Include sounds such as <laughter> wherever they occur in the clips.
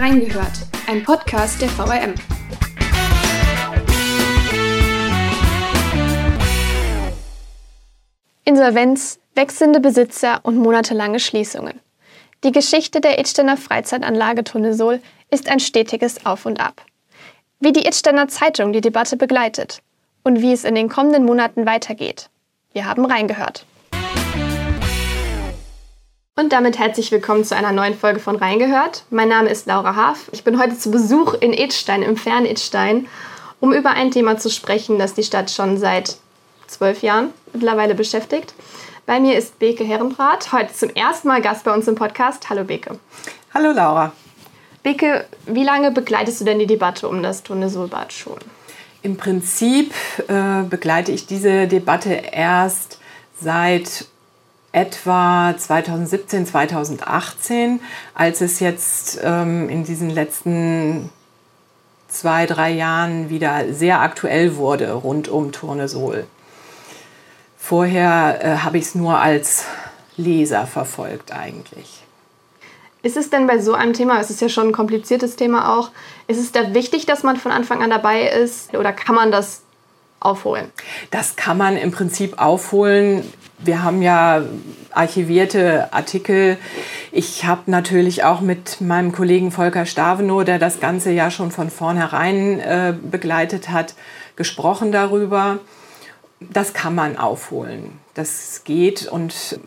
Reingehört, ein Podcast der VRM. Insolvenz, wechselnde Besitzer und monatelange Schließungen. Die Geschichte der Idsteiner Freizeitanlage Tunnesol ist ein stetiges Auf und Ab. Wie die Idsteiner Zeitung die Debatte begleitet und wie es in den kommenden Monaten weitergeht. Wir haben reingehört. Und damit herzlich willkommen zu einer neuen Folge von Reingehört. Mein Name ist Laura Haaf. Ich bin heute zu Besuch in Edstein, im fernen Edstein, um über ein Thema zu sprechen, das die Stadt schon seit zwölf Jahren mittlerweile beschäftigt. Bei mir ist Beke Herrenbrat, heute zum ersten Mal Gast bei uns im Podcast. Hallo Beke. Hallo Laura. Beke, wie lange begleitest du denn die Debatte um das Tunnelsolbad schon? Im Prinzip äh, begleite ich diese Debatte erst seit etwa 2017, 2018, als es jetzt ähm, in diesen letzten zwei, drei Jahren wieder sehr aktuell wurde rund um Turnesol. Vorher äh, habe ich es nur als Leser verfolgt eigentlich. Ist es denn bei so einem Thema, es ist ja schon ein kompliziertes Thema auch, ist es da wichtig, dass man von Anfang an dabei ist oder kann man das aufholen? Das kann man im Prinzip aufholen. Wir haben ja archivierte Artikel. Ich habe natürlich auch mit meinem Kollegen Volker Stavenow, der das Ganze ja schon von vornherein äh, begleitet hat, gesprochen darüber. Das kann man aufholen. Das geht und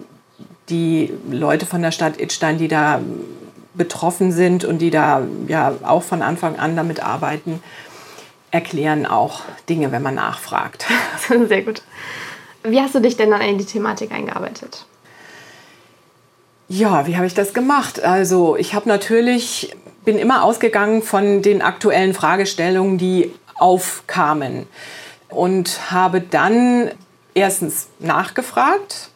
die Leute von der Stadt Idstein, die da betroffen sind und die da ja auch von Anfang an damit arbeiten, erklären auch Dinge, wenn man nachfragt. <laughs> Sehr gut. Wie hast du dich denn dann in die Thematik eingearbeitet? Ja, wie habe ich das gemacht? Also ich habe natürlich, bin immer ausgegangen von den aktuellen Fragestellungen, die aufkamen und habe dann erstens nachgefragt,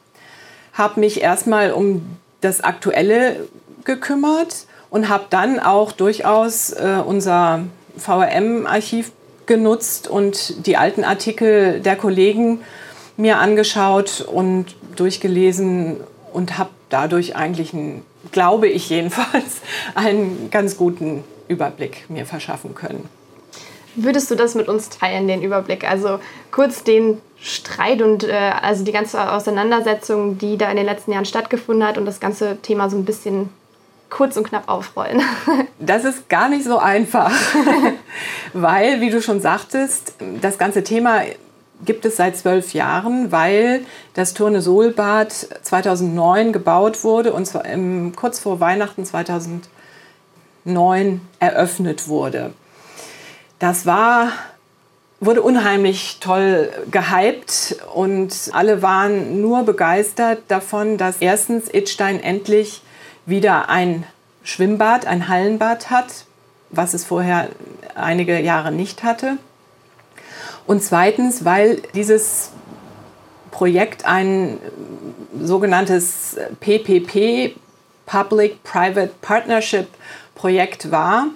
habe mich erstmal um das Aktuelle gekümmert und habe dann auch durchaus äh, unser VRM-Archiv genutzt und die alten Artikel der Kollegen mir angeschaut und durchgelesen und habe dadurch eigentlich, einen, glaube ich jedenfalls, <laughs> einen ganz guten Überblick mir verschaffen können. Würdest du das mit uns teilen, den Überblick? Also kurz den Streit und äh, also die ganze Auseinandersetzung, die da in den letzten Jahren stattgefunden hat und das ganze Thema so ein bisschen kurz und knapp aufrollen. <laughs> Das ist gar nicht so einfach, <laughs> weil, wie du schon sagtest, das ganze Thema gibt es seit zwölf Jahren, weil das Turnesolbad 2009 gebaut wurde und zwar im, kurz vor Weihnachten 2009 eröffnet wurde. Das war wurde unheimlich toll gehypt und alle waren nur begeistert davon, dass erstens Idstein endlich wieder ein Schwimmbad, ein Hallenbad hat, was es vorher einige Jahre nicht hatte. Und zweitens, weil dieses Projekt ein sogenanntes PPP, Public-Private Partnership Projekt war,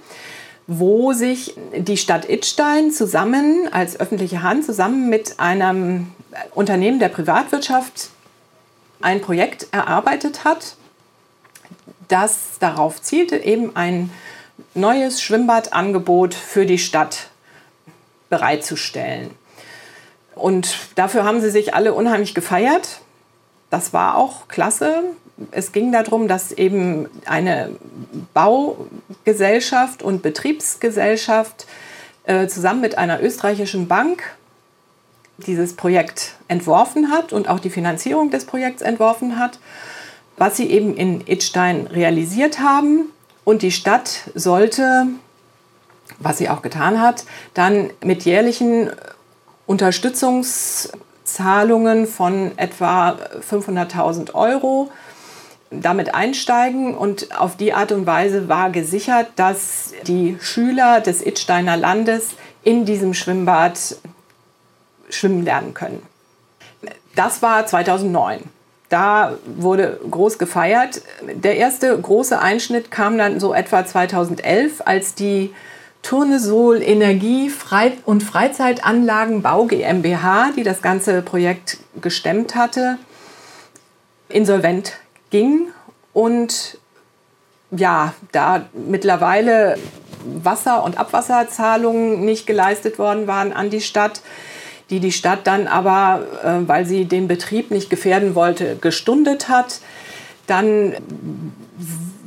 wo sich die Stadt Idstein zusammen als öffentliche Hand zusammen mit einem Unternehmen der Privatwirtschaft ein Projekt erarbeitet hat, das darauf zielte, eben ein neues Schwimmbadangebot für die Stadt bereitzustellen. Und dafür haben sie sich alle unheimlich gefeiert. Das war auch klasse. Es ging darum, dass eben eine Baugesellschaft und Betriebsgesellschaft äh, zusammen mit einer österreichischen Bank dieses Projekt entworfen hat und auch die Finanzierung des Projekts entworfen hat, was sie eben in Idstein realisiert haben. Und die Stadt sollte was sie auch getan hat, dann mit jährlichen Unterstützungszahlungen von etwa 500.000 Euro damit einsteigen und auf die Art und Weise war gesichert, dass die Schüler des Idsteiner Landes in diesem Schwimmbad schwimmen lernen können. Das war 2009. Da wurde groß gefeiert. Der erste große Einschnitt kam dann so etwa 2011, als die Turnesol Energie und Freizeitanlagenbau GmbH, die das ganze Projekt gestemmt hatte, insolvent ging und ja, da mittlerweile Wasser- und Abwasserzahlungen nicht geleistet worden waren an die Stadt, die die Stadt dann aber, äh, weil sie den Betrieb nicht gefährden wollte, gestundet hat. Dann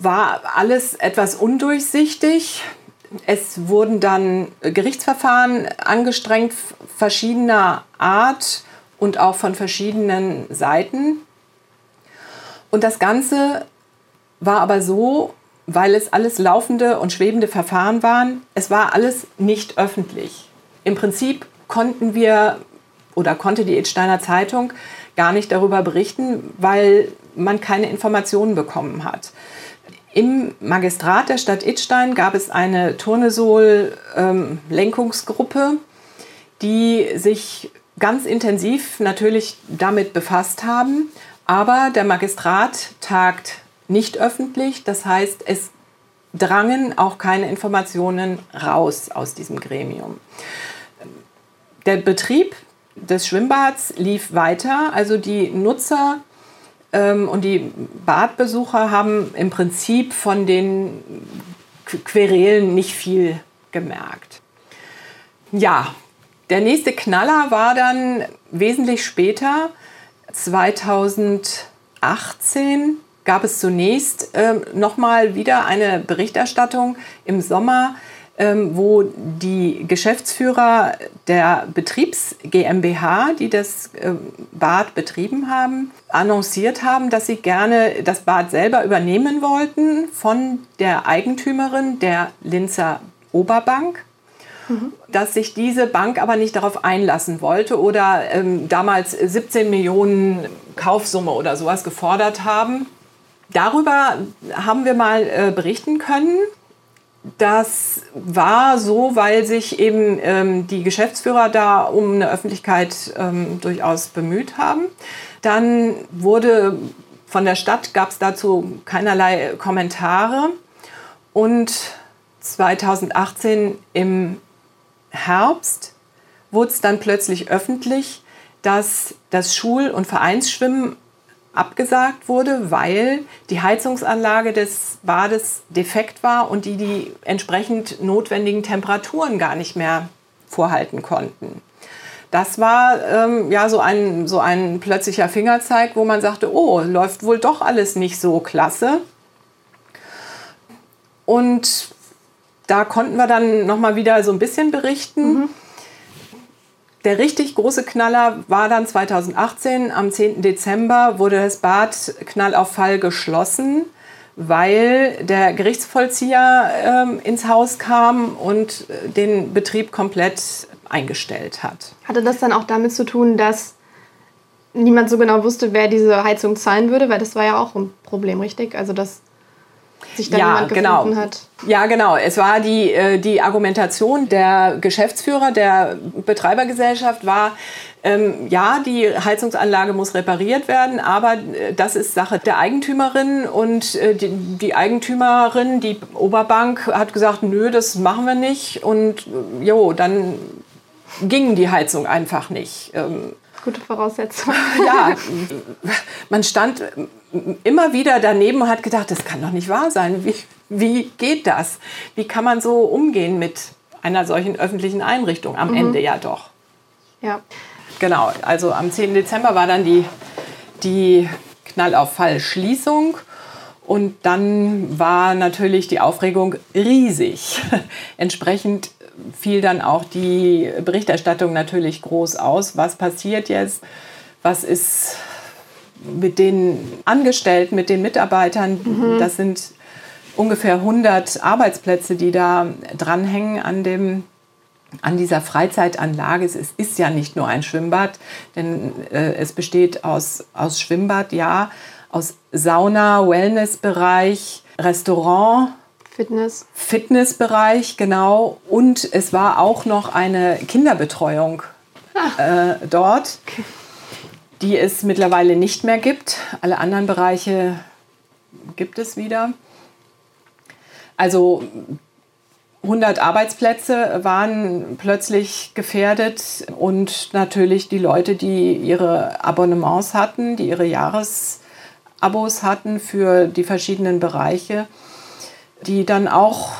war alles etwas undurchsichtig. Es wurden dann Gerichtsverfahren angestrengt, verschiedener Art und auch von verschiedenen Seiten. Und das Ganze war aber so, weil es alles laufende und schwebende Verfahren waren, es war alles nicht öffentlich. Im Prinzip konnten wir oder konnte die Edsteiner Zeitung gar nicht darüber berichten, weil man keine Informationen bekommen hat. Im Magistrat der Stadt Idstein gab es eine Turnesol-Lenkungsgruppe, ähm, die sich ganz intensiv natürlich damit befasst haben. Aber der Magistrat tagt nicht öffentlich. Das heißt, es drangen auch keine Informationen raus aus diesem Gremium. Der Betrieb des Schwimmbads lief weiter. Also die Nutzer ähm, und die Badbesucher haben im Prinzip von den Querelen nicht viel gemerkt. Ja, der nächste Knaller war dann wesentlich später, 2018 gab es zunächst ähm, nochmal wieder eine Berichterstattung im Sommer, wo die Geschäftsführer der Betriebs GmbH, die das ähm, Bad betrieben haben, annonciert haben, dass sie gerne das Bad selber übernehmen wollten von der Eigentümerin der Linzer Oberbank. Mhm. Dass sich diese Bank aber nicht darauf einlassen wollte oder ähm, damals 17 Millionen Kaufsumme oder sowas gefordert haben. Darüber haben wir mal äh, berichten können. Das war so, weil sich eben ähm, die Geschäftsführer da um eine Öffentlichkeit ähm, durchaus bemüht haben. Dann wurde von der Stadt gab es dazu keinerlei Kommentare. Und 2018 im Herbst wurde es dann plötzlich öffentlich, dass das Schul- und Vereinsschwimmen abgesagt wurde, weil die Heizungsanlage des Bades defekt war und die die entsprechend notwendigen Temperaturen gar nicht mehr vorhalten konnten. Das war ähm, ja so ein, so ein plötzlicher Fingerzeig, wo man sagte, oh, läuft wohl doch alles nicht so klasse. Und da konnten wir dann noch mal wieder so ein bisschen berichten. Mhm. Der richtig große Knaller war dann 2018, am 10. Dezember wurde das Bad Knall Fall geschlossen, weil der Gerichtsvollzieher ähm, ins Haus kam und äh, den Betrieb komplett eingestellt hat. Hatte das dann auch damit zu tun, dass niemand so genau wusste, wer diese Heizung zahlen würde? Weil das war ja auch ein Problem, richtig? Also dass sich da ja, jemand genau. hat. Ja, genau. Es war die, äh, die Argumentation der Geschäftsführer der Betreibergesellschaft war, ähm, ja, die Heizungsanlage muss repariert werden, aber äh, das ist Sache der Eigentümerin und äh, die, die, Eigentümerin, die Oberbank, hat gesagt, nö, das machen wir nicht und äh, jo, dann ging die Heizung einfach nicht. Ähm, Gute Voraussetzung. Ja, <laughs> man stand immer wieder daneben und hat gedacht, das kann doch nicht wahr sein. Wie, wie geht das? Wie kann man so umgehen mit einer solchen öffentlichen Einrichtung? Am mhm. Ende ja doch. Ja. Genau, also am 10. Dezember war dann die, die Knallauffall-Schließung. Und dann war natürlich die Aufregung riesig. <laughs> Entsprechend fiel dann auch die Berichterstattung natürlich groß aus. Was passiert jetzt? Was ist mit den Angestellten, mit den Mitarbeitern? Mhm. Das sind ungefähr 100 Arbeitsplätze, die da dranhängen an dem an dieser Freizeitanlage. Es ist ja nicht nur ein Schwimmbad, denn äh, es besteht aus, aus Schwimmbad, ja, aus Sauna, Wellnessbereich, Restaurant, Fitness. Fitnessbereich, genau. Und es war auch noch eine Kinderbetreuung ah. äh, dort, okay. die es mittlerweile nicht mehr gibt. Alle anderen Bereiche gibt es wieder. Also 100 Arbeitsplätze waren plötzlich gefährdet und natürlich die Leute, die ihre Abonnements hatten, die ihre Jahresabos hatten für die verschiedenen Bereiche, die dann auch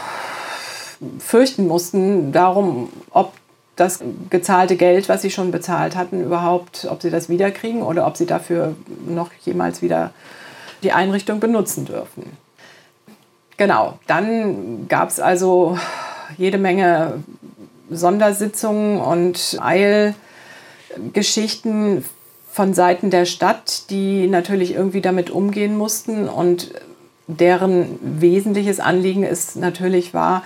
fürchten mussten darum, ob das gezahlte Geld, was sie schon bezahlt hatten, überhaupt, ob sie das wiederkriegen oder ob sie dafür noch jemals wieder die Einrichtung benutzen dürfen. Genau, dann gab es also jede Menge Sondersitzungen und Eilgeschichten von Seiten der Stadt, die natürlich irgendwie damit umgehen mussten und deren wesentliches Anliegen ist natürlich war,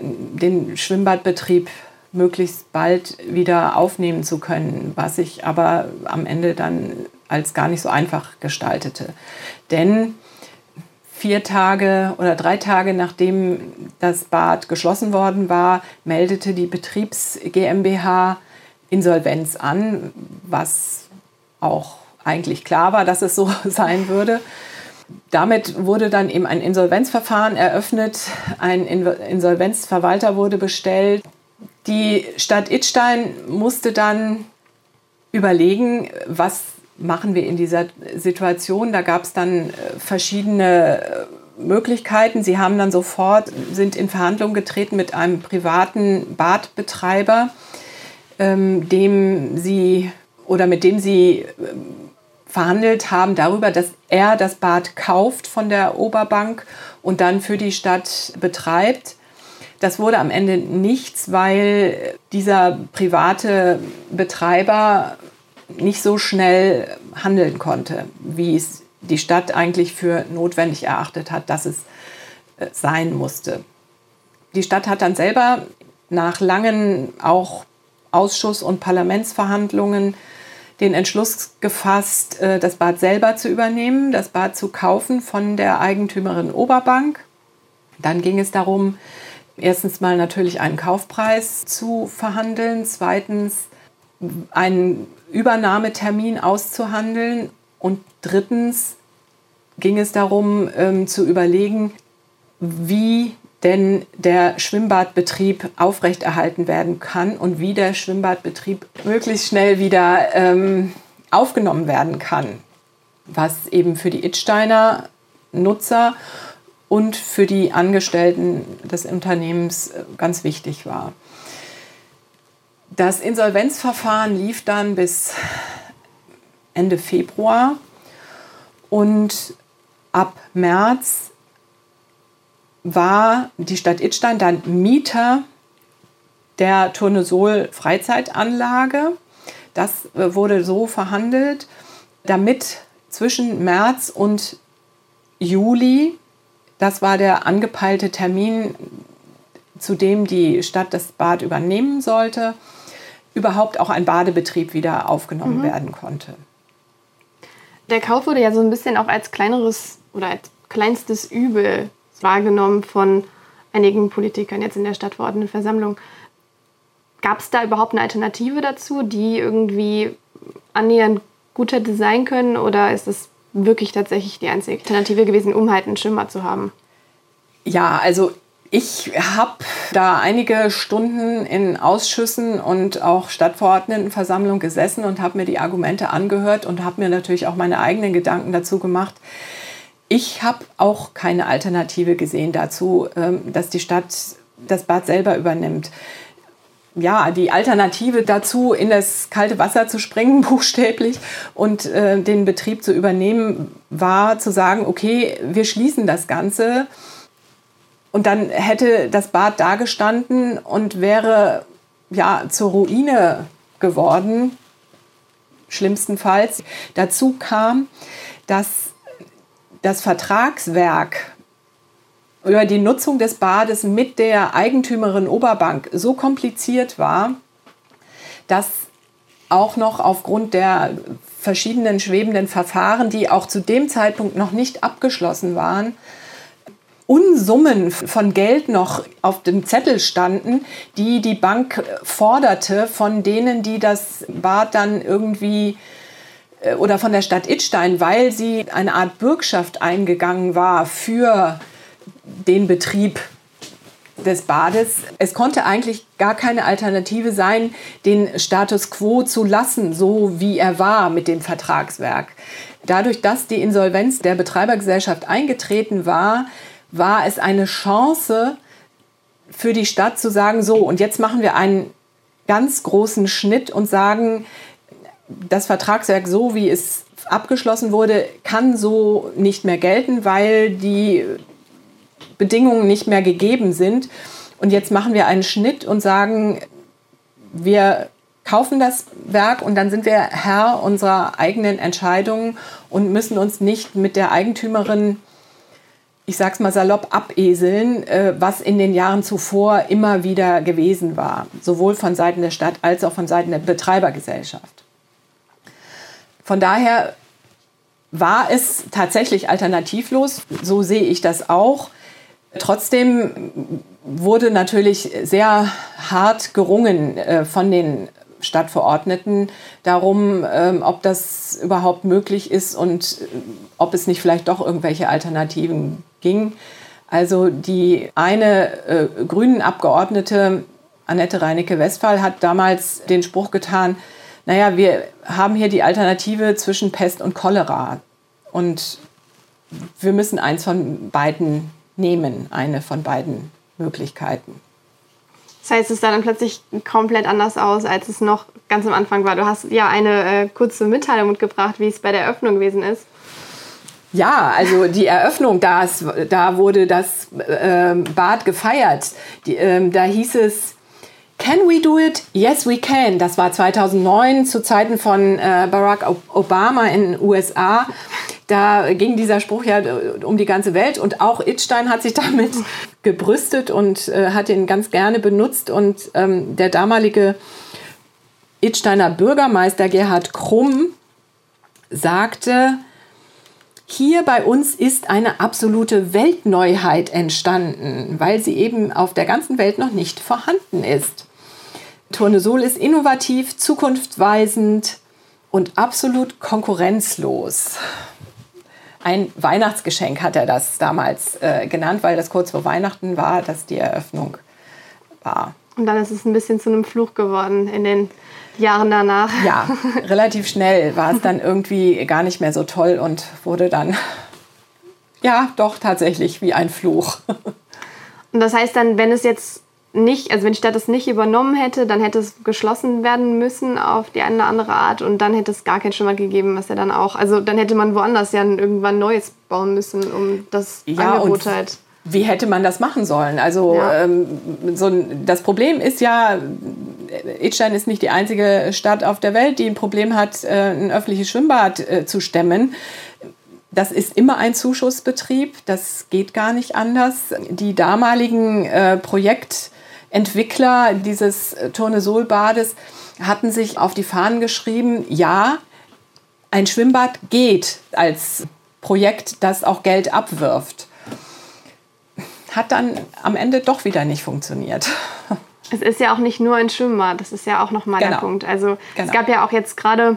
den Schwimmbadbetrieb möglichst bald wieder aufnehmen zu können, was sich aber am Ende dann als gar nicht so einfach gestaltete. Denn vier Tage oder drei Tage nachdem das Bad geschlossen worden war, meldete die Betriebs GmbH Insolvenz an, was auch eigentlich klar war, dass es so <laughs> sein würde. Damit wurde dann eben ein Insolvenzverfahren eröffnet, ein Insolvenzverwalter wurde bestellt. Die Stadt Idstein musste dann überlegen, was machen wir in dieser Situation. Da gab es dann äh, verschiedene äh, Möglichkeiten. Sie haben dann sofort, sind in Verhandlungen getreten mit einem privaten Badbetreiber, ähm, dem sie oder mit dem sie ähm, verhandelt haben darüber, dass er das Bad kauft von der Oberbank und dann für die Stadt betreibt. Das wurde am Ende nichts, weil dieser private Betreiber nicht so schnell handeln konnte, wie es die Stadt eigentlich für notwendig erachtet hat, dass es äh, sein musste. Die Stadt hat dann selber nach langen auch Ausschuss- und Parlamentsverhandlungen den Entschluss gefasst, äh, das Bad selber zu übernehmen, das Bad zu kaufen von der Eigentümerin Oberbank. Dann ging es darum, erstens mal natürlich einen Kaufpreis zu verhandeln, zweitens einen Übernahmetermin auszuhandeln und drittens ging es darum ähm, zu überlegen, wie denn der Schwimmbadbetrieb aufrechterhalten werden kann und wie der Schwimmbadbetrieb möglichst schnell wieder ähm, aufgenommen werden kann, was eben für die Idsteiner Nutzer und für die Angestellten des Unternehmens äh, ganz wichtig war. Das Insolvenzverfahren lief dann bis Ende Februar und ab März war die Stadt Idstein dann Mieter der Turnesol Freizeitanlage. Das äh, wurde so verhandelt, damit zwischen März und Juli, das war der angepeilte Termin, zu dem die Stadt das Bad übernehmen sollte, überhaupt auch ein Badebetrieb wieder aufgenommen mhm. werden konnte. Der Kauf wurde ja so ein bisschen auch als kleineres oder als kleinstes Übel wahrgenommen von einigen Politikern jetzt in der Stadtverordnetenversammlung. Gab es da überhaupt eine Alternative dazu, die irgendwie annähernd gut hätte sein können? Oder ist es wirklich tatsächlich die einzige Alternative gewesen, um halt einen Schimmer zu haben? Ja, also ich habe da einige Stunden in Ausschüssen und auch Stadtverordnetenversammlung gesessen und habe mir die Argumente angehört und habe mir natürlich auch meine eigenen Gedanken dazu gemacht. Ich habe auch keine Alternative gesehen dazu, ähm, dass die Stadt das Bad selber übernimmt. Ja, die Alternative dazu, in das kalte Wasser zu springen, <laughs> buchstäblich, und äh, den Betrieb zu übernehmen, war zu sagen, okay, wir schließen das Ganze. Und dann hätte das Bad dagestanden und wäre ja zur Ruine geworden, schlimmstenfalls. Dazu kam, dass das Vertragswerk über die Nutzung des Bades mit der Eigentümerin Oberbank so kompliziert war, dass auch noch aufgrund der verschiedenen schwebenden Verfahren, die auch zu dem Zeitpunkt noch nicht abgeschlossen waren, Unsummen von Geld noch auf dem Zettel standen, die die Bank forderte von denen, die das Bad dann irgendwie oder von der Stadt Idstein, weil sie eine Art Bürgschaft eingegangen war für den Betrieb des Bades. Es konnte eigentlich gar keine Alternative sein, den Status quo zu lassen, so wie er war mit dem Vertragswerk. Dadurch, dass die Insolvenz der Betreibergesellschaft eingetreten war, war es eine Chance für die Stadt zu sagen, so, und jetzt machen wir einen ganz großen Schnitt und sagen, das Vertragswerk so, wie es abgeschlossen wurde, kann so nicht mehr gelten, weil die Bedingungen nicht mehr gegeben sind. Und jetzt machen wir einen Schnitt und sagen, wir kaufen das Werk und dann sind wir Herr unserer eigenen Entscheidungen und müssen uns nicht mit der Eigentümerin, ich sag's mal salopp, abeseln, äh, was in den Jahren zuvor immer wieder gewesen war, sowohl von Seiten der Stadt als auch von Seiten der Betreibergesellschaft. Von daher war es tatsächlich alternativlos, so sehe ich das auch. Trotzdem wurde natürlich sehr hart gerungen äh, von den Stadtverordneten darum, ähm, ob das überhaupt möglich ist und äh, ob es nicht vielleicht doch irgendwelche Alternativen ging. Also die eine äh, grünen Abgeordnete, Annette Reinecke-Westphal, hat damals den Spruch getan, naja, wir haben hier die Alternative zwischen Pest und Cholera. Und wir müssen eins von beiden nehmen, eine von beiden Möglichkeiten. Das heißt, es sah dann plötzlich komplett anders aus, als es noch ganz am Anfang war. Du hast ja eine äh, kurze Mitteilung mitgebracht, wie es bei der Eröffnung gewesen ist. Ja, also die Eröffnung, das, da wurde das äh, Bad gefeiert. Die, äh, da hieß es, Can we do it? Yes, we can. Das war 2009 zu Zeiten von äh, Barack Obama in den USA. Da ging dieser Spruch ja äh, um die ganze Welt und auch Itstein hat sich damit <laughs> gebrüstet und äh, hat ihn ganz gerne benutzt. Und ähm, der damalige Itsteiner Bürgermeister Gerhard Krumm sagte, hier bei uns ist eine absolute Weltneuheit entstanden, weil sie eben auf der ganzen Welt noch nicht vorhanden ist. Tournesol ist innovativ, zukunftsweisend und absolut konkurrenzlos. Ein Weihnachtsgeschenk hat er das damals äh, genannt, weil das kurz vor Weihnachten war, dass die Eröffnung war. Und dann ist es ein bisschen zu einem Fluch geworden in den Jahren danach. Ja, <laughs> relativ schnell war es dann irgendwie gar nicht mehr so toll und wurde dann, ja, doch tatsächlich wie ein Fluch. <laughs> Und das heißt dann, wenn es jetzt nicht, also wenn die Stadt es nicht übernommen hätte, dann hätte es geschlossen werden müssen auf die eine oder andere Art und dann hätte es gar kein Schimmer gegeben, was er dann auch, also dann hätte man woanders ja irgendwann Neues bauen müssen, um das ja, Angebot halt wie hätte man das machen sollen? Also ja. ähm, so ein, das Problem ist ja, Idstein ist nicht die einzige Stadt auf der Welt, die ein Problem hat, äh, ein öffentliches Schwimmbad äh, zu stemmen. Das ist immer ein Zuschussbetrieb, das geht gar nicht anders. Die damaligen äh, Projektentwickler dieses Tournesol-Bades hatten sich auf die Fahnen geschrieben, ja, ein Schwimmbad geht als Projekt, das auch Geld abwirft. Hat dann am Ende doch wieder nicht funktioniert. <laughs> Es ist ja auch nicht nur ein Schwimmbad, das ist ja auch nochmal genau. der Punkt. Also genau. es gab ja auch jetzt gerade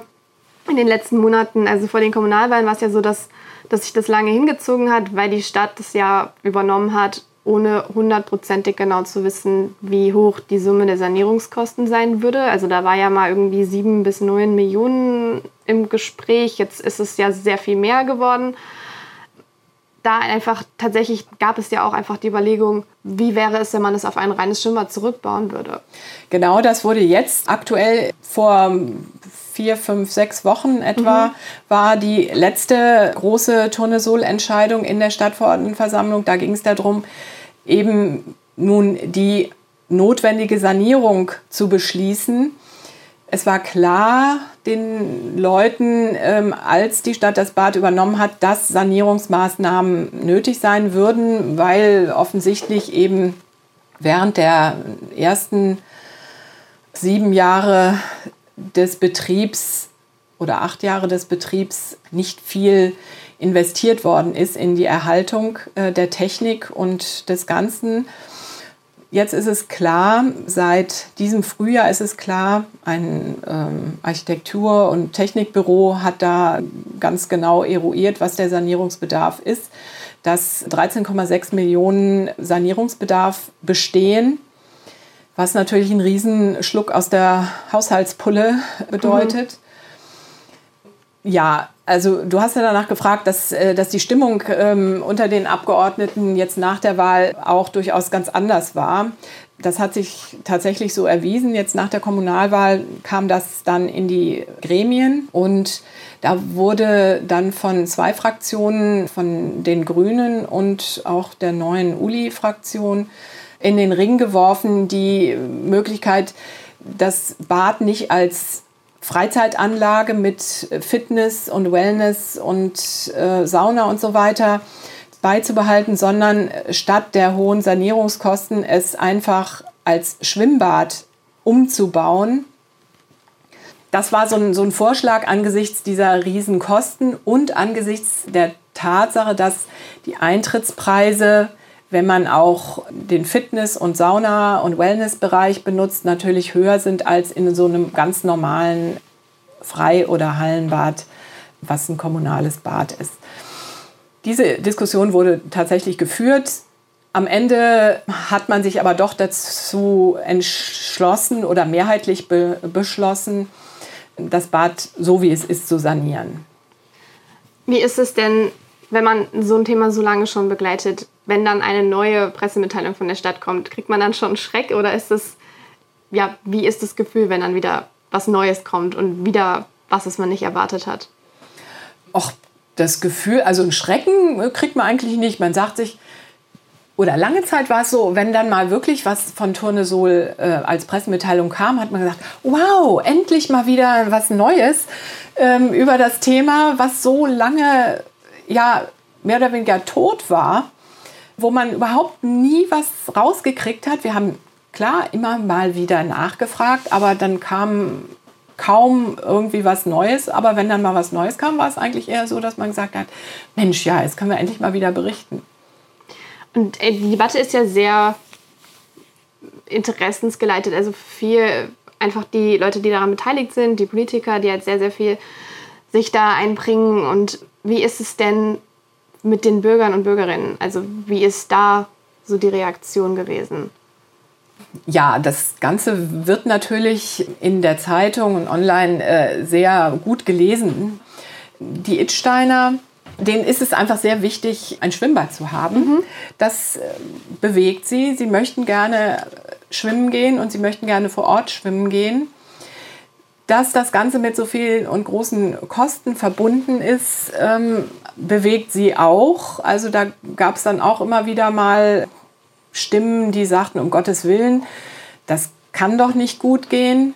in den letzten Monaten, also vor den Kommunalwahlen war es ja so, dass, dass sich das lange hingezogen hat, weil die Stadt das ja übernommen hat, ohne hundertprozentig genau zu wissen, wie hoch die Summe der Sanierungskosten sein würde. Also da war ja mal irgendwie sieben bis neun Millionen im Gespräch. Jetzt ist es ja sehr viel mehr geworden da einfach tatsächlich gab es ja auch einfach die Überlegung, wie wäre es, wenn man es auf ein reines Schwimmbad zurückbauen würde. Genau, das wurde jetzt aktuell vor vier, fünf, sechs Wochen etwa mhm. war die letzte große Turnesol-Entscheidung in der Stadtverordnetenversammlung. Da ging es darum, eben nun die notwendige Sanierung zu beschließen es war klar den Leuten, ähm, als die Stadt das Bad übernommen hat, dass Sanierungsmaßnahmen nötig sein würden, weil offensichtlich eben während der ersten sieben Jahre des Betriebs oder acht Jahre des Betriebs nicht viel investiert worden ist in die Erhaltung äh, der Technik und des Ganzen. Jetzt ist es klar, seit diesem Frühjahr ist es klar, ein ähm, Architektur- und Technikbüro hat da ganz genau eruiert, was der Sanierungsbedarf ist, dass 13,6 Millionen Sanierungsbedarf bestehen, was natürlich einen Riesenschluck aus der Haushaltspulle bedeutet. Mhm. Ja, also du hast ja danach gefragt, dass, äh, dass die Stimmung ähm, unter den Abgeordneten jetzt nach der Wahl auch durchaus ganz anders war. Das hat sich tatsächlich so erwiesen. Jetzt nach der Kommunalwahl kam das dann in die Gremien und da wurde dann von zwei Fraktionen, von den Grünen und auch der neuen Uli-Fraktion, in den Ring geworfen, die Möglichkeit, das Bad nicht als Freizeitanlage mit Fitness und Wellness und äh, Sauna und so weiter beizubehalten, sondern statt der hohen Sanierungskosten es einfach als Schwimmbad umzubauen. Das war so ein, so ein Vorschlag angesichts dieser Riesenkosten und angesichts der Tatsache, dass die Eintrittspreise wenn man auch den Fitness- und Sauna- und Wellnessbereich benutzt, natürlich höher sind als in so einem ganz normalen Frei- oder Hallenbad, was ein kommunales Bad ist. Diese Diskussion wurde tatsächlich geführt. Am Ende hat man sich aber doch dazu entschlossen oder mehrheitlich be beschlossen, das Bad so wie es ist zu sanieren. Wie ist es denn, wenn man so ein Thema so lange schon begleitet? wenn dann eine neue Pressemitteilung von der Stadt kommt, kriegt man dann schon Schreck oder ist es, ja, wie ist das Gefühl, wenn dann wieder was Neues kommt und wieder was, was man nicht erwartet hat? Och, das Gefühl, also ein Schrecken kriegt man eigentlich nicht. Man sagt sich, oder lange Zeit war es so, wenn dann mal wirklich was von Tournesol äh, als Pressemitteilung kam, hat man gesagt, wow, endlich mal wieder was Neues ähm, über das Thema, was so lange ja mehr oder weniger tot war wo man überhaupt nie was rausgekriegt hat. Wir haben klar immer mal wieder nachgefragt, aber dann kam kaum irgendwie was Neues. Aber wenn dann mal was Neues kam, war es eigentlich eher so, dass man gesagt hat, Mensch, ja, jetzt können wir endlich mal wieder berichten. Und äh, die Debatte ist ja sehr interessensgeleitet. Also viel einfach die Leute, die daran beteiligt sind, die Politiker, die halt sehr, sehr viel sich da einbringen. Und wie ist es denn mit den Bürgern und Bürgerinnen? Also wie ist da so die Reaktion gewesen? Ja, das Ganze wird natürlich in der Zeitung und online äh, sehr gut gelesen. Die Itsteiner, denen ist es einfach sehr wichtig, ein Schwimmbad zu haben. Mhm. Das äh, bewegt sie. Sie möchten gerne schwimmen gehen und sie möchten gerne vor Ort schwimmen gehen. Dass das Ganze mit so vielen und großen Kosten verbunden ist, ähm, bewegt sie auch. Also da gab es dann auch immer wieder mal Stimmen, die sagten, um Gottes Willen, das kann doch nicht gut gehen.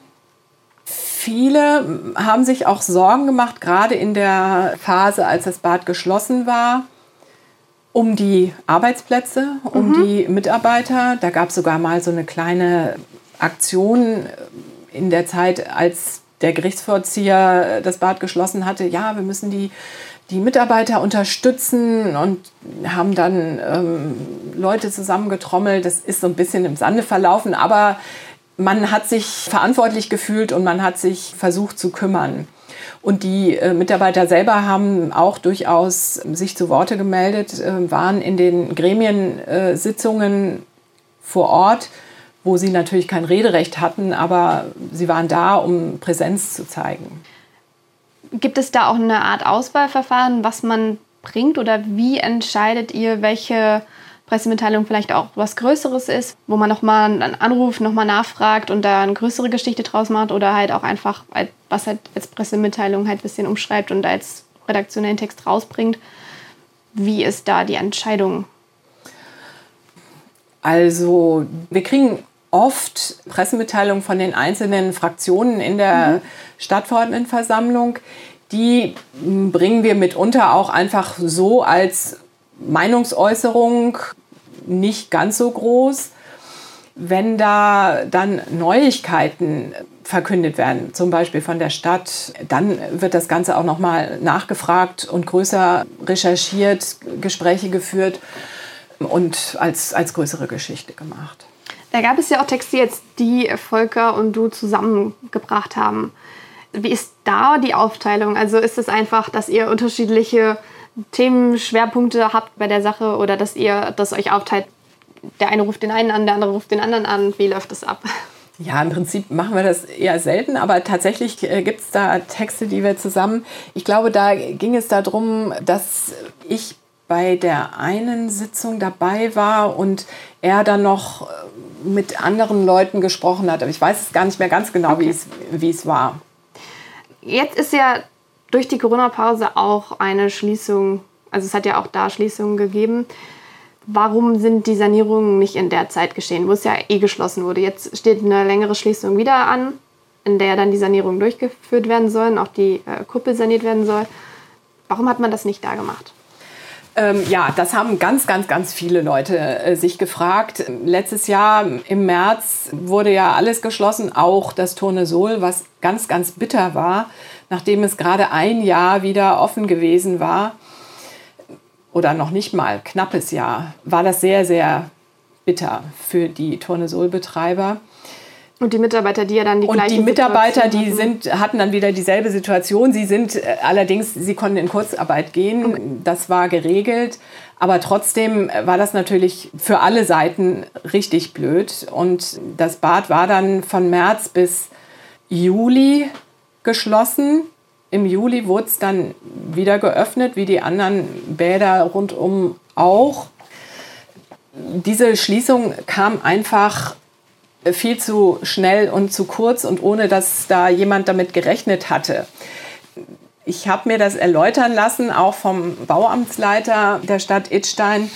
Viele haben sich auch Sorgen gemacht, gerade in der Phase, als das Bad geschlossen war, um die Arbeitsplätze, um mhm. die Mitarbeiter. Da gab es sogar mal so eine kleine Aktion in der Zeit, als der Gerichtsvollzieher das Bad geschlossen hatte. Ja, wir müssen die die Mitarbeiter unterstützen und haben dann ähm, Leute zusammengetrommelt. Das ist so ein bisschen im Sande verlaufen, aber man hat sich verantwortlich gefühlt und man hat sich versucht zu kümmern. Und die äh, Mitarbeiter selber haben auch durchaus sich zu Worte gemeldet, äh, waren in den Gremiensitzungen äh, vor Ort, wo sie natürlich kein Rederecht hatten, aber sie waren da, um Präsenz zu zeigen. Gibt es da auch eine Art Auswahlverfahren, was man bringt oder wie entscheidet ihr, welche Pressemitteilung vielleicht auch was Größeres ist, wo man nochmal anruft, nochmal nachfragt und da eine größere Geschichte draus macht oder halt auch einfach was halt als Pressemitteilung halt ein bisschen umschreibt und als redaktionellen Text rausbringt. Wie ist da die Entscheidung? Also wir kriegen oft Pressemitteilungen von den einzelnen Fraktionen in der mhm. Stadtverordnetenversammlung. Die bringen wir mitunter auch einfach so als Meinungsäußerung nicht ganz so groß. Wenn da dann Neuigkeiten verkündet werden, zum Beispiel von der Stadt, dann wird das Ganze auch nochmal nachgefragt und größer recherchiert, Gespräche geführt und als, als größere Geschichte gemacht. Da gab es ja auch Texte jetzt, die Volker und du zusammengebracht haben. Wie ist da die Aufteilung? Also ist es einfach, dass ihr unterschiedliche Themenschwerpunkte habt bei der Sache oder dass ihr das euch aufteilt? Der eine ruft den einen an, der andere ruft den anderen an. Wie läuft das ab? Ja, im Prinzip machen wir das eher selten, aber tatsächlich äh, gibt es da Texte, die wir zusammen. Ich glaube, da ging es darum, dass ich bei der einen Sitzung dabei war und er dann noch äh, mit anderen Leuten gesprochen hat. Aber ich weiß es gar nicht mehr ganz genau, okay. wie es war. Jetzt ist ja durch die Corona-Pause auch eine Schließung, also es hat ja auch da Schließungen gegeben. Warum sind die Sanierungen nicht in der Zeit geschehen, wo es ja eh geschlossen wurde? Jetzt steht eine längere Schließung wieder an, in der dann die Sanierungen durchgeführt werden sollen, auch die äh, Kuppel saniert werden soll. Warum hat man das nicht da gemacht? Ähm, ja, das haben ganz, ganz, ganz viele Leute äh, sich gefragt. Letztes Jahr im März wurde ja alles geschlossen, auch das Tournesol, was ganz, ganz bitter war, nachdem es gerade ein Jahr wieder offen gewesen war oder noch nicht mal knappes Jahr, war das sehr, sehr bitter für die Tournesol-Betreiber. Und die Mitarbeiter, die ja dann die Und die Mitarbeiter, die sind, hatten dann wieder dieselbe Situation. Sie sind äh, allerdings, sie konnten in Kurzarbeit gehen. Okay. Das war geregelt. Aber trotzdem war das natürlich für alle Seiten richtig blöd. Und das Bad war dann von März bis Juli geschlossen. Im Juli wurde es dann wieder geöffnet, wie die anderen Bäder rundum auch. Diese Schließung kam einfach viel zu schnell und zu kurz und ohne dass da jemand damit gerechnet hatte. Ich habe mir das erläutern lassen, auch vom Bauamtsleiter der Stadt Idstein,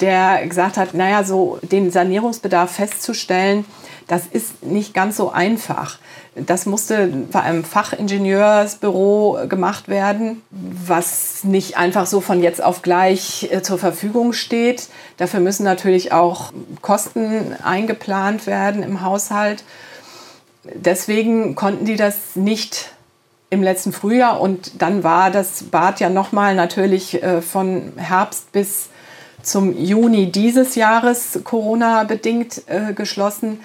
der gesagt hat, naja, so den Sanierungsbedarf festzustellen, das ist nicht ganz so einfach. Das musste bei einem Fachingenieursbüro gemacht werden, was nicht einfach so von jetzt auf gleich äh, zur Verfügung steht. Dafür müssen natürlich auch Kosten eingeplant werden im Haushalt. Deswegen konnten die das nicht im letzten Frühjahr und dann war das Bad ja nochmal natürlich äh, von Herbst bis zum Juni dieses Jahres Corona bedingt äh, geschlossen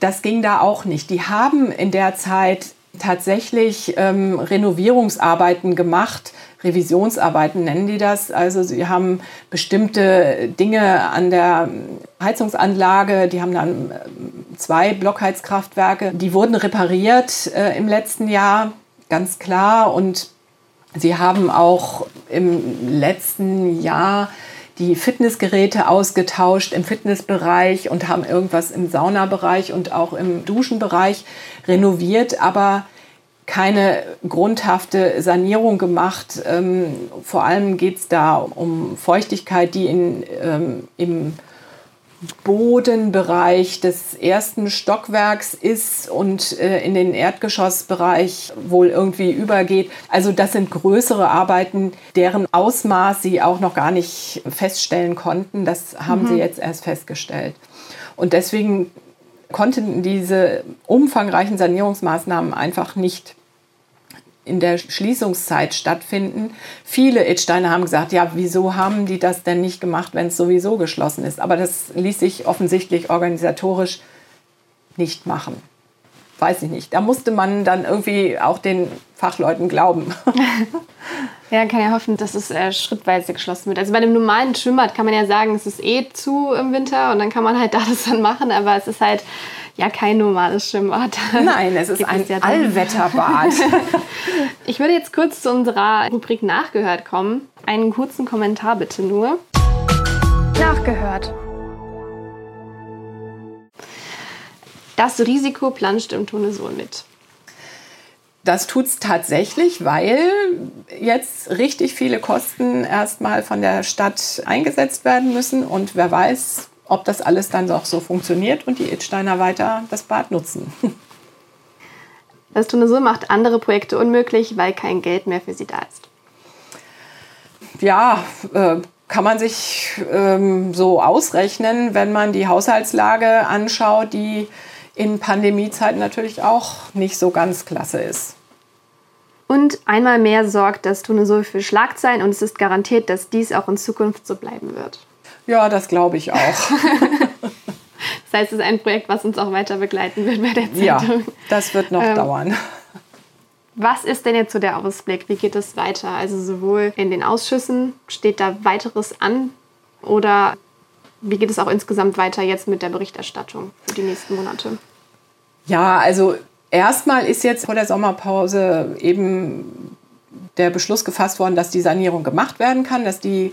das ging da auch nicht. Die haben in der Zeit tatsächlich ähm, Renovierungsarbeiten gemacht, Revisionsarbeiten nennen die das. Also sie haben bestimmte Dinge an der Heizungsanlage, die haben dann ähm, zwei Blockheizkraftwerke, die wurden repariert äh, im letzten Jahr, ganz klar. Und sie haben auch im letzten Jahr die Fitnessgeräte ausgetauscht im Fitnessbereich und haben irgendwas im Saunabereich und auch im Duschenbereich renoviert, aber keine grundhafte Sanierung gemacht. Ähm, vor allem geht es da um Feuchtigkeit, die in, ähm, im Bodenbereich des ersten Stockwerks ist und äh, in den Erdgeschossbereich wohl irgendwie übergeht. Also das sind größere Arbeiten, deren Ausmaß sie auch noch gar nicht feststellen konnten. Das haben mhm. sie jetzt erst festgestellt. Und deswegen konnten diese umfangreichen Sanierungsmaßnahmen einfach nicht in der Schließungszeit stattfinden. Viele Edsteiner haben gesagt, ja, wieso haben die das denn nicht gemacht, wenn es sowieso geschlossen ist? Aber das ließ sich offensichtlich organisatorisch nicht machen. Weiß ich nicht. Da musste man dann irgendwie auch den Fachleuten glauben. <laughs> ja, kann ja hoffen, dass es äh, schrittweise geschlossen wird. Also bei einem normalen Schwimmbad kann man ja sagen, es ist eh zu im Winter und dann kann man halt da <laughs> das dann machen, aber es ist halt ja kein normales Schwimmbad. Nein, es ist ein es ja Allwetterbad. <laughs> ich würde jetzt kurz zu unserer Rubrik Nachgehört kommen. Einen kurzen Kommentar bitte nur. Nachgehört. Das Risiko planscht im Tunesol mit. Das tut es tatsächlich, weil jetzt richtig viele Kosten erstmal von der Stadt eingesetzt werden müssen. Und wer weiß, ob das alles dann auch so funktioniert und die Idsteiner weiter das Bad nutzen. <laughs> Das Tunesur macht andere Projekte unmöglich, weil kein Geld mehr für sie da ist. Ja, äh, kann man sich ähm, so ausrechnen, wenn man die Haushaltslage anschaut, die in Pandemiezeiten natürlich auch nicht so ganz klasse ist. Und einmal mehr sorgt das Tunesur für Schlagzeilen und es ist garantiert, dass dies auch in Zukunft so bleiben wird. Ja, das glaube ich auch. <laughs> das heißt, es ist ein Projekt, was uns auch weiter begleiten wird bei der Zeitung. Ja, das wird noch ähm, dauern. Was ist denn jetzt so der Ausblick? Wie geht es weiter? Also sowohl in den Ausschüssen steht da weiteres an oder wie geht es auch insgesamt weiter jetzt mit der Berichterstattung für die nächsten Monate? Ja, also erstmal ist jetzt vor der Sommerpause eben der Beschluss gefasst worden, dass die Sanierung gemacht werden kann, dass die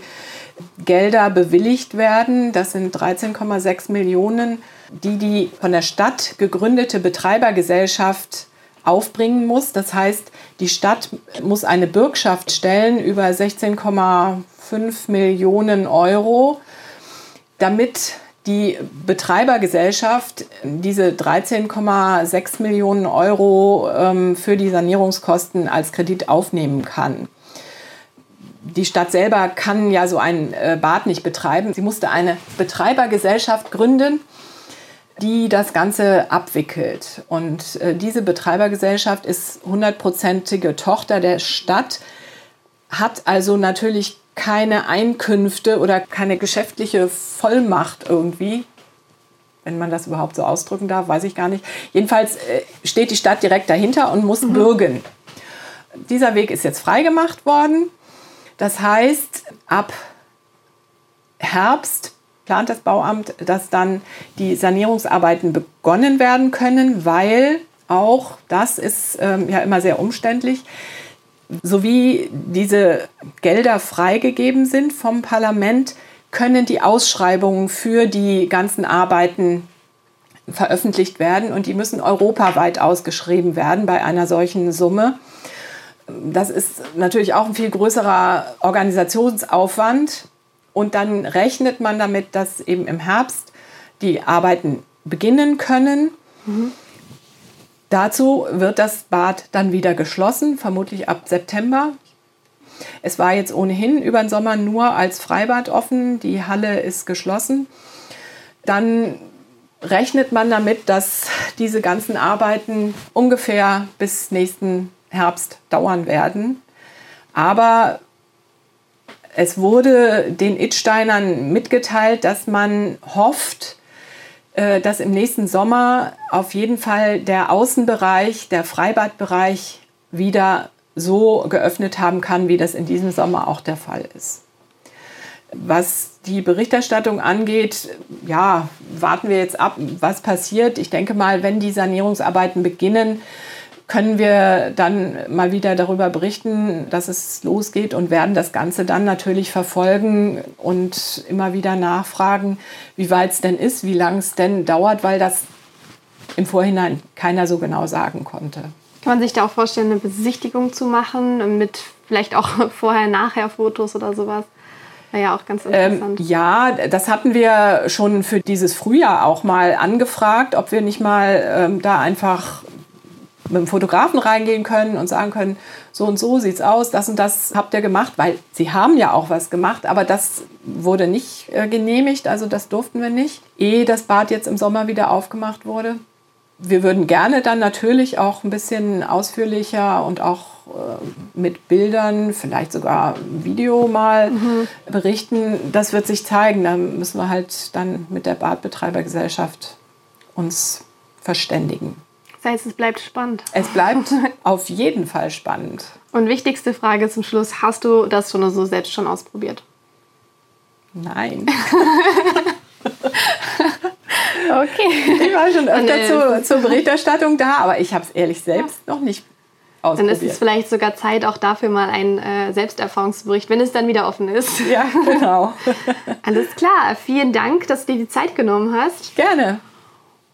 Gelder bewilligt werden. Das sind 13,6 Millionen, die die von der Stadt gegründete Betreibergesellschaft aufbringen muss. Das heißt, die Stadt muss eine Bürgschaft stellen über 16,5 Millionen Euro, damit die Betreibergesellschaft diese 13,6 Millionen Euro ähm, für die Sanierungskosten als Kredit aufnehmen kann. Die Stadt selber kann ja so ein äh, Bad nicht betreiben. Sie musste eine Betreibergesellschaft gründen, die das Ganze abwickelt. Und äh, diese Betreibergesellschaft ist hundertprozentige Tochter der Stadt, hat also natürlich keine Einkünfte oder keine geschäftliche Vollmacht irgendwie. Wenn man das überhaupt so ausdrücken darf, weiß ich gar nicht. Jedenfalls äh, steht die Stadt direkt dahinter und muss mhm. bürgen. Dieser Weg ist jetzt freigemacht worden. Das heißt, ab Herbst plant das Bauamt, dass dann die Sanierungsarbeiten begonnen werden können, weil auch das ist ähm, ja immer sehr umständlich sowie diese Gelder freigegeben sind vom Parlament, können die Ausschreibungen für die ganzen Arbeiten veröffentlicht werden und die müssen europaweit ausgeschrieben werden bei einer solchen Summe. Das ist natürlich auch ein viel größerer Organisationsaufwand und dann rechnet man damit, dass eben im Herbst die Arbeiten beginnen können. Mhm. Dazu wird das Bad dann wieder geschlossen, vermutlich ab September. Es war jetzt ohnehin über den Sommer nur als Freibad offen, die Halle ist geschlossen. Dann rechnet man damit, dass diese ganzen Arbeiten ungefähr bis nächsten Herbst dauern werden. Aber es wurde den Itsteinern mitgeteilt, dass man hofft, äh, dass im nächsten Sommer auf jeden Fall der Außenbereich, der Freibadbereich wieder so geöffnet haben kann, wie das in diesem Sommer auch der Fall ist. Was die Berichterstattung angeht, ja, warten wir jetzt ab, was passiert. Ich denke mal, wenn die Sanierungsarbeiten beginnen, können wir dann mal wieder darüber berichten, dass es losgeht und werden das Ganze dann natürlich verfolgen und immer wieder nachfragen, wie weit es denn ist, wie lange es denn dauert, weil das im Vorhinein keiner so genau sagen konnte. Kann man sich da auch vorstellen, eine Besichtigung zu machen mit vielleicht auch <laughs> Vorher-Nachher-Fotos oder sowas? Wäre ja auch ganz ähm, interessant. Ähm, ja, das hatten wir schon für dieses Frühjahr auch mal angefragt, ob wir nicht mal ähm, da einfach mit dem Fotografen reingehen können und sagen können, so und so sieht's aus, das und das habt ihr gemacht, weil sie haben ja auch was gemacht, aber das wurde nicht äh, genehmigt, also das durften wir nicht, ehe das Bad jetzt im Sommer wieder aufgemacht wurde. Wir würden gerne dann natürlich auch ein bisschen ausführlicher und auch äh, mit Bildern, vielleicht sogar Video mal mhm. berichten. Das wird sich zeigen. Da müssen wir halt dann mit der Badbetreibergesellschaft uns verständigen. Das heißt, es bleibt spannend. Es bleibt <laughs> auf jeden Fall spannend. Und wichtigste Frage zum Schluss: Hast du das schon so selbst schon ausprobiert? Nein. <laughs> okay. Ich war schon öfter äh, zur, zur Berichterstattung da, aber ich habe es ehrlich selbst ja. noch nicht dann ist es vielleicht sogar Zeit, auch dafür mal einen äh, Selbsterfahrungsbericht, wenn es dann wieder offen ist. Ja, genau. <laughs> Alles klar. Vielen Dank, dass du dir die Zeit genommen hast. Gerne.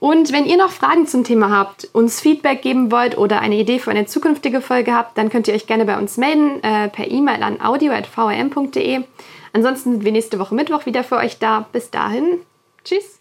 Und wenn ihr noch Fragen zum Thema habt, uns Feedback geben wollt oder eine Idee für eine zukünftige Folge habt, dann könnt ihr euch gerne bei uns melden äh, per E-Mail an audio.vrm.de. Ansonsten sind wir nächste Woche Mittwoch wieder für euch da. Bis dahin, tschüss.